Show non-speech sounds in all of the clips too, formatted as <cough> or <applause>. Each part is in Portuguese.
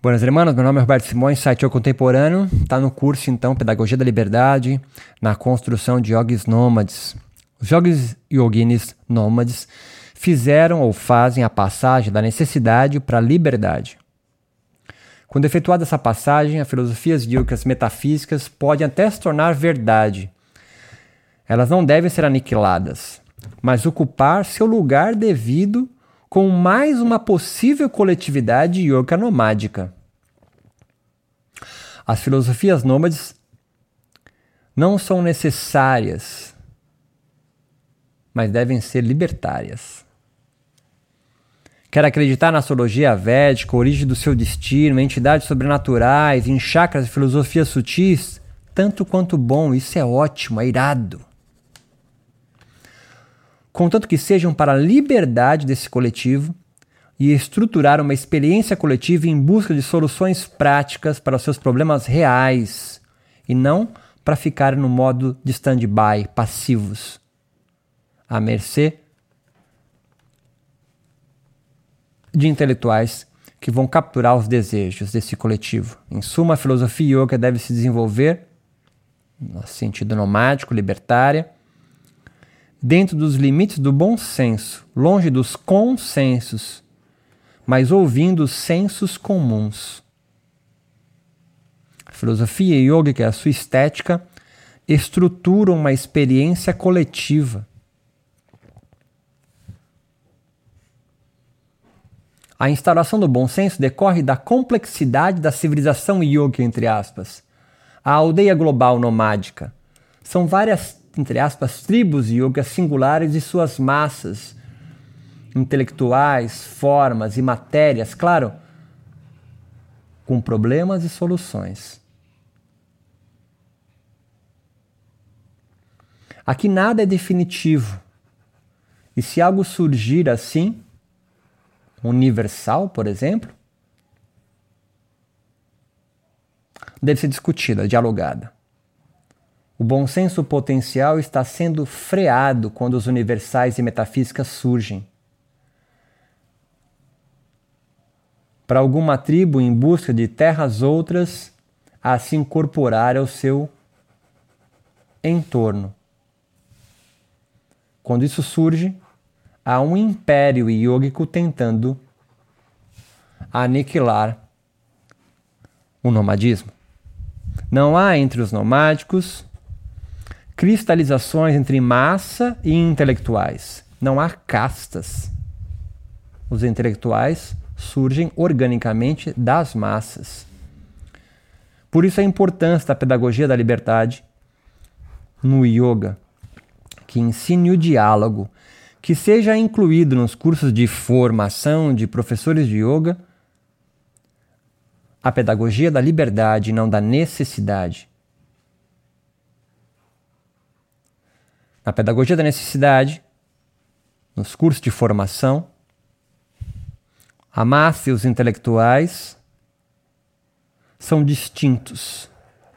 Buenas irmãos, meu nome é Roberto Simões, site O Contemporâneo, está no curso então Pedagogia da Liberdade, na construção de yogis nômades. Os yogis yoginis nômades fizeram ou fazem a passagem da necessidade para a liberdade. Quando efetuada essa passagem, as filosofias yogas metafísicas podem até se tornar verdade. Elas não devem ser aniquiladas, mas ocupar seu lugar devido com mais uma possível coletividade yoga nomádica. As filosofias nômades não são necessárias, mas devem ser libertárias. Quer acreditar na astrologia védica, origem do seu destino, entidades sobrenaturais, em chakras e filosofias sutis? Tanto quanto bom, isso é ótimo, é irado contanto que sejam para a liberdade desse coletivo e estruturar uma experiência coletiva em busca de soluções práticas para os seus problemas reais e não para ficar no modo de stand-by, passivos, à mercê de intelectuais que vão capturar os desejos desse coletivo. Em suma, a filosofia yoga deve se desenvolver no sentido nomádico, libertária, dentro dos limites do bom senso, longe dos consensos, mas ouvindo os sensos comuns. A filosofia yoga, a sua estética, estrutura uma experiência coletiva. A instalação do bom senso decorre da complexidade da civilização yoga, entre aspas. A aldeia global nomádica. São várias entre aspas, tribos yogas singulares e suas massas intelectuais, formas e matérias, claro, com problemas e soluções. Aqui nada é definitivo. E se algo surgir assim, universal, por exemplo, deve ser discutida, dialogada. O bom senso potencial está sendo freado quando os universais e metafísicas surgem. Para alguma tribo em busca de terras outras a se incorporar ao seu entorno. Quando isso surge, há um império iógico tentando aniquilar o nomadismo. Não há entre os nomádicos cristalizações entre massa e intelectuais. Não há castas. Os intelectuais surgem organicamente das massas. Por isso a importância da pedagogia da liberdade no yoga, que ensine o diálogo, que seja incluído nos cursos de formação de professores de yoga a pedagogia da liberdade não da necessidade. Na pedagogia da necessidade, nos cursos de formação, a massa e os intelectuais são distintos.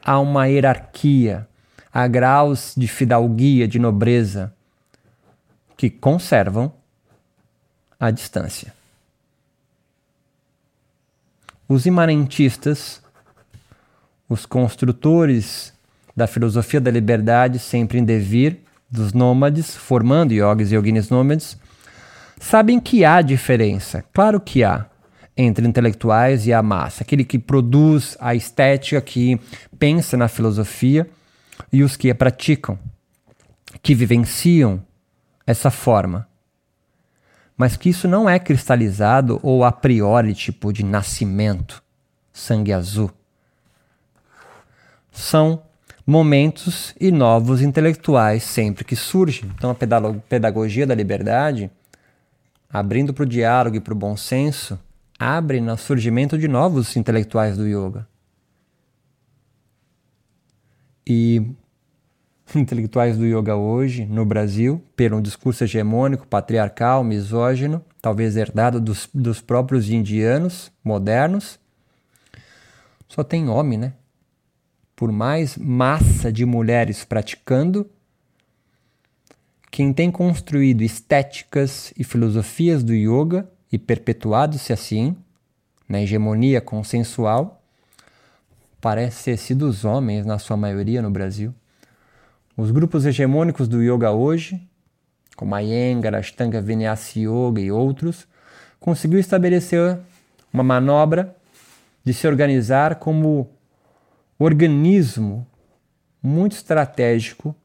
Há uma hierarquia, há graus de fidalguia, de nobreza, que conservam a distância. Os imanentistas, os construtores da filosofia da liberdade, sempre em devir, dos nômades, formando yogis e yoginis nômades, sabem que há diferença. Claro que há entre intelectuais e a massa, aquele que produz a estética, que pensa na filosofia, e os que a praticam, que vivenciam essa forma. Mas que isso não é cristalizado ou a priori, tipo de nascimento, sangue azul. São momentos e novos intelectuais sempre que surgem. Então, a pedagogia da liberdade, abrindo para o diálogo e para o bom senso, abre no surgimento de novos intelectuais do yoga. E <laughs> intelectuais do yoga hoje, no Brasil, pelo discurso hegemônico, patriarcal, misógino, talvez herdado dos, dos próprios indianos modernos, só tem homem, né? Por mais massa de mulheres praticando, quem tem construído estéticas e filosofias do yoga e perpetuado-se assim, na hegemonia consensual, parece ter sido os homens, na sua maioria, no Brasil. Os grupos hegemônicos do yoga hoje, como a Iyengar, Ashtanga Vinyasa Yoga e outros, conseguiu estabelecer uma manobra de se organizar como organismo muito estratégico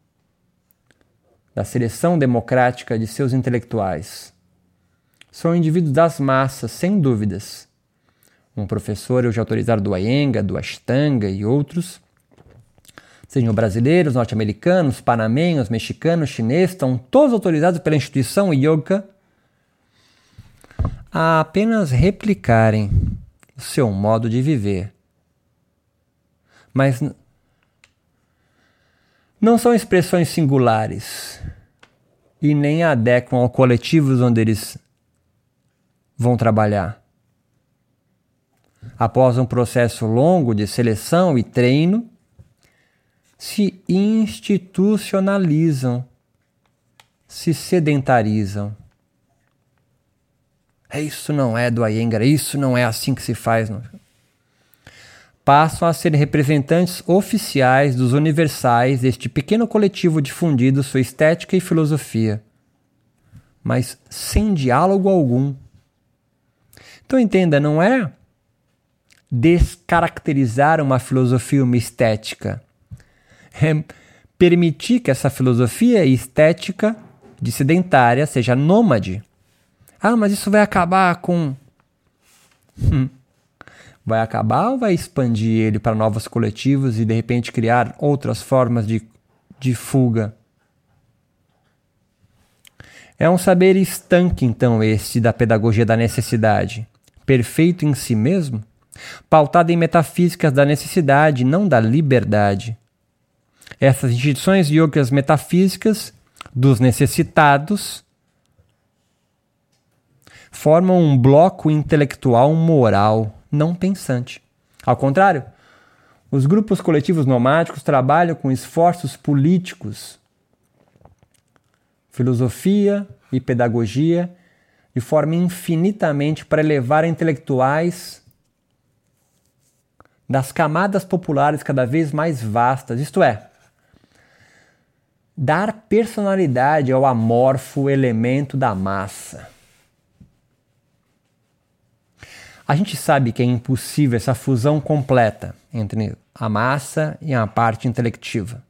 da seleção democrática de seus intelectuais. São indivíduos das massas, sem dúvidas. Um professor hoje autorizado do Ayenga, do Ashtanga e outros, sejam brasileiros, norte-americanos, panamenhos, mexicanos, chineses, estão todos autorizados pela instituição Yoga a apenas replicarem o seu modo de viver. Mas não são expressões singulares e nem adequam ao coletivos onde eles vão trabalhar. Após um processo longo de seleção e treino, se institucionalizam, se sedentarizam. É, isso não é do Ayengar, isso não é assim que se faz. Não. Passam a ser representantes oficiais dos universais deste pequeno coletivo difundido sua estética e filosofia, mas sem diálogo algum. Então entenda, não é descaracterizar uma filosofia, uma estética. É permitir que essa filosofia estética de sedentária seja nômade ah, mas isso vai acabar com. Hum. Vai acabar ou vai expandir ele para novos coletivos e de repente criar outras formas de, de fuga? É um saber estanque, então, este da pedagogia da necessidade, perfeito em si mesmo, pautado em metafísicas da necessidade, não da liberdade. Essas instituições yogas metafísicas dos necessitados formam um bloco intelectual moral não pensante. Ao contrário, os grupos coletivos nomádicos trabalham com esforços políticos, filosofia e pedagogia de forma infinitamente para elevar intelectuais das camadas populares cada vez mais vastas, isto é, dar personalidade ao amorfo elemento da massa. A gente sabe que é impossível essa fusão completa entre a massa e a parte intelectiva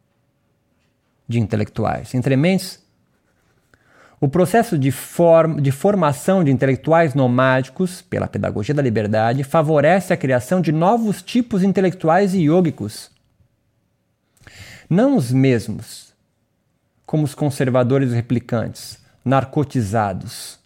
de intelectuais. Entre mentes, o processo de, form de formação de intelectuais nomádicos pela pedagogia da liberdade favorece a criação de novos tipos intelectuais e yogicos. Não os mesmos, como os conservadores replicantes, narcotizados,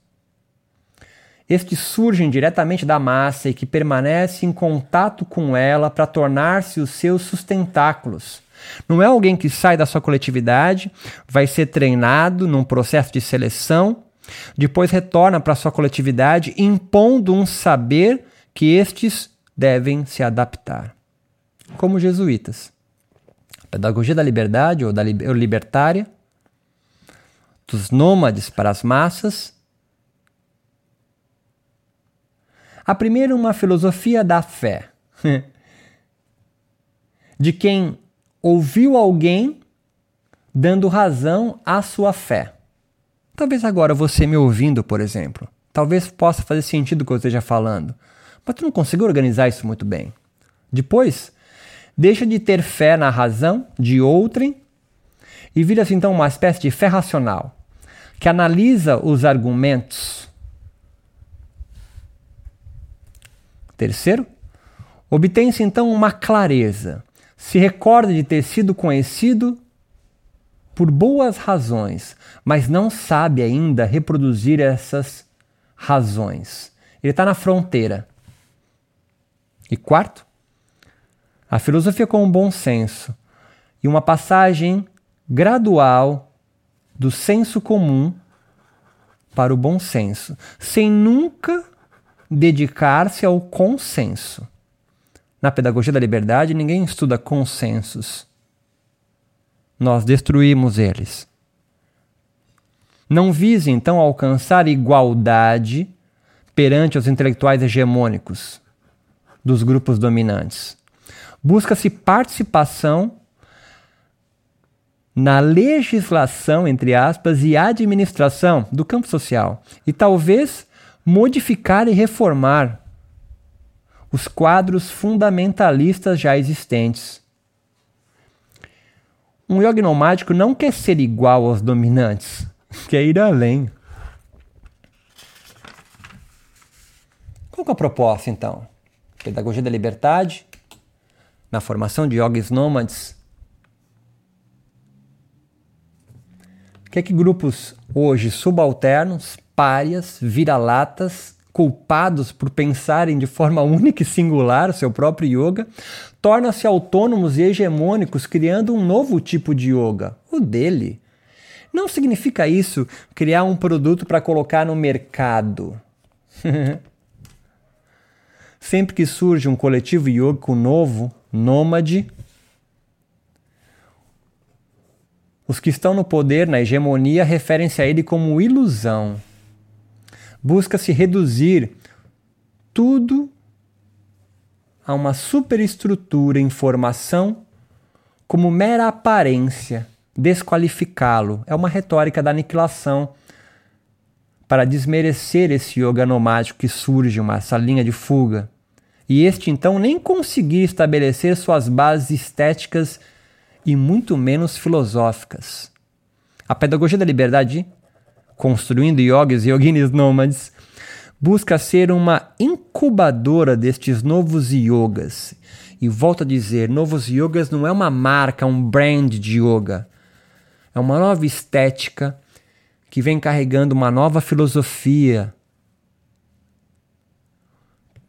estes surgem diretamente da massa e que permanece em contato com ela para tornar-se os seus sustentáculos. Não é alguém que sai da sua coletividade, vai ser treinado num processo de seleção, depois retorna para a sua coletividade impondo um saber que estes devem se adaptar. Como jesuítas. A pedagogia da liberdade ou da libertária, dos nômades para as massas, A primeira, uma filosofia da fé, <laughs> de quem ouviu alguém dando razão à sua fé. Talvez agora você me ouvindo, por exemplo, talvez possa fazer sentido o que eu esteja falando, mas tu não conseguiu organizar isso muito bem. Depois, deixa de ter fé na razão de outrem e vira-se então uma espécie de fé racional, que analisa os argumentos Terceiro, obtém-se então uma clareza, se recorda de ter sido conhecido por boas razões, mas não sabe ainda reproduzir essas razões. Ele está na fronteira. E quarto, a filosofia com um bom senso e uma passagem gradual do senso comum para o bom senso, sem nunca dedicar-se ao consenso. Na pedagogia da liberdade, ninguém estuda consensos. Nós destruímos eles. Não vise, então, alcançar igualdade perante os intelectuais hegemônicos. dos grupos dominantes. Busca-se participação na legislação, entre aspas, e administração do campo social, e talvez modificar e reformar os quadros fundamentalistas já existentes. Um yoga nomádico não quer ser igual aos dominantes, <laughs> quer ir além. Qual é a proposta então? Pedagogia da liberdade, na formação de yogis nômades. O que é que grupos hoje subalternos, párias, vira-latas, culpados por pensarem de forma única e singular seu próprio yoga, tornam-se autônomos e hegemônicos, criando um novo tipo de yoga, o dele. Não significa isso criar um produto para colocar no mercado. <laughs> Sempre que surge um coletivo yogico novo, nômade, os que estão no poder, na hegemonia, referem-se a ele como ilusão. Busca-se reduzir tudo a uma superestrutura em formação como mera aparência, desqualificá-lo. É uma retórica da aniquilação para desmerecer esse yoga nomádico que surge, uma, essa linha de fuga e este então nem conseguir estabelecer suas bases estéticas e muito menos filosóficas. A pedagogia da liberdade, construindo yogis e yoginis nômades, busca ser uma incubadora destes novos yogas. E volto a dizer, novos yogas não é uma marca, um brand de yoga. É uma nova estética que vem carregando uma nova filosofia,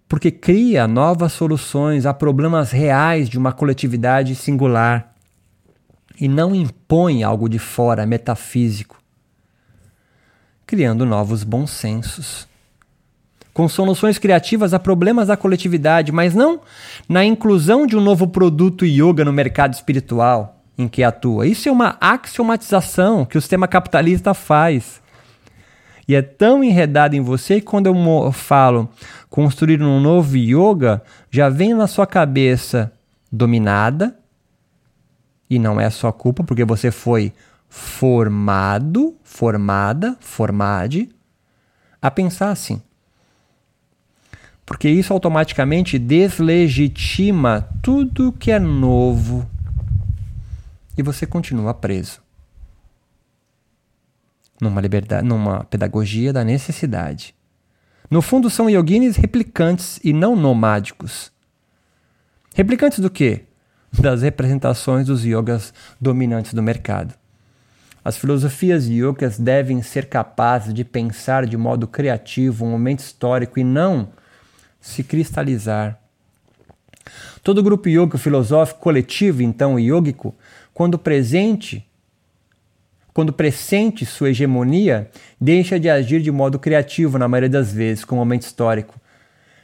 porque cria novas soluções a problemas reais de uma coletividade singular e não impõe algo de fora metafísico, criando novos bons sensos. Com soluções criativas a problemas da coletividade, mas não na inclusão de um novo produto yoga no mercado espiritual em que atua. Isso é uma axiomatização que o sistema capitalista faz. E é tão enredado em você que quando eu falo construir um novo yoga, já vem na sua cabeça dominada, e não é sua culpa, porque você foi formado, formada, formade, a pensar assim. Porque isso automaticamente deslegitima tudo que é novo e você continua preso numa liberdade, numa pedagogia da necessidade. No fundo, são yoginis replicantes e não nomádicos. Replicantes do quê? Das representações dos yogas dominantes do mercado. As filosofias yogas devem ser capazes de pensar de modo criativo um momento histórico e não se cristalizar. Todo grupo yoga filosófico coletivo, então yógico, quando presente quando pressente sua hegemonia, deixa de agir de modo criativo na maioria das vezes, com o momento histórico,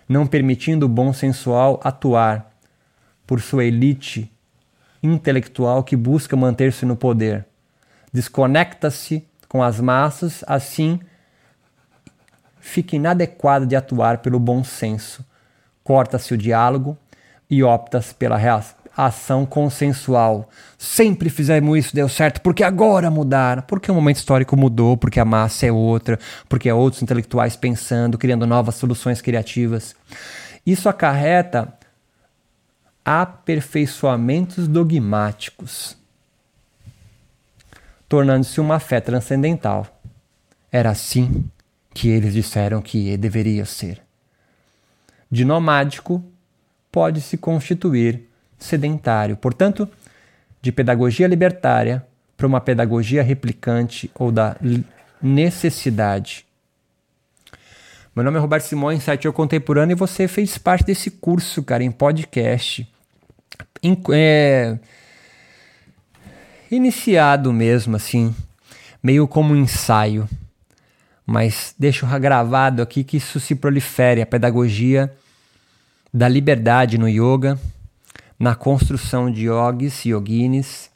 não permitindo o bom sensual atuar por sua elite intelectual que busca manter-se no poder. Desconecta-se com as massas, assim fica inadequado de atuar pelo bom senso. Corta-se o diálogo e opta-se pela ação consensual. Sempre fizemos isso, deu certo, porque agora mudar? Porque o momento histórico mudou, porque a massa é outra, porque há outros intelectuais pensando, criando novas soluções criativas. Isso acarreta aperfeiçoamentos dogmáticos, tornando-se uma fé transcendental. Era assim que eles disseram que deveria ser. De nomádico, pode se constituir sedentário. Portanto, de pedagogia libertária para uma pedagogia replicante ou da necessidade. Meu nome é Roberto Simões, site Eu Contemporâneo, e você fez parte desse curso, cara, em podcast. Em, é, iniciado mesmo, assim, meio como um ensaio. Mas deixo gravado aqui que isso se prolifere, a pedagogia da liberdade no yoga, na construção de yogis e yoginis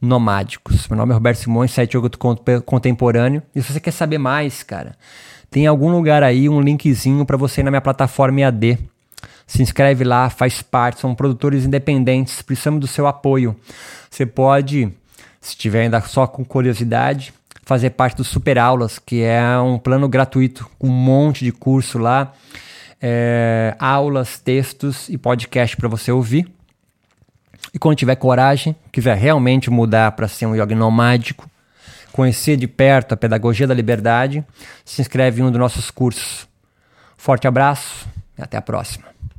nomádicos. Meu nome é Roberto Simões, site Yoga Contemporâneo. E se você quer saber mais, cara, tem algum lugar aí um linkzinho para você ir na minha plataforma EAD. Se inscreve lá, faz parte, são produtores independentes, precisamos do seu apoio. Você pode, se tiver ainda só com curiosidade, fazer parte do Super Aulas, que é um plano gratuito com um monte de curso lá, é, aulas, textos e podcast para você ouvir. E quando tiver coragem, quiser realmente mudar para ser um yoga nomádico, conhecer de perto a pedagogia da liberdade, se inscreve em um dos nossos cursos. Forte abraço e até a próxima.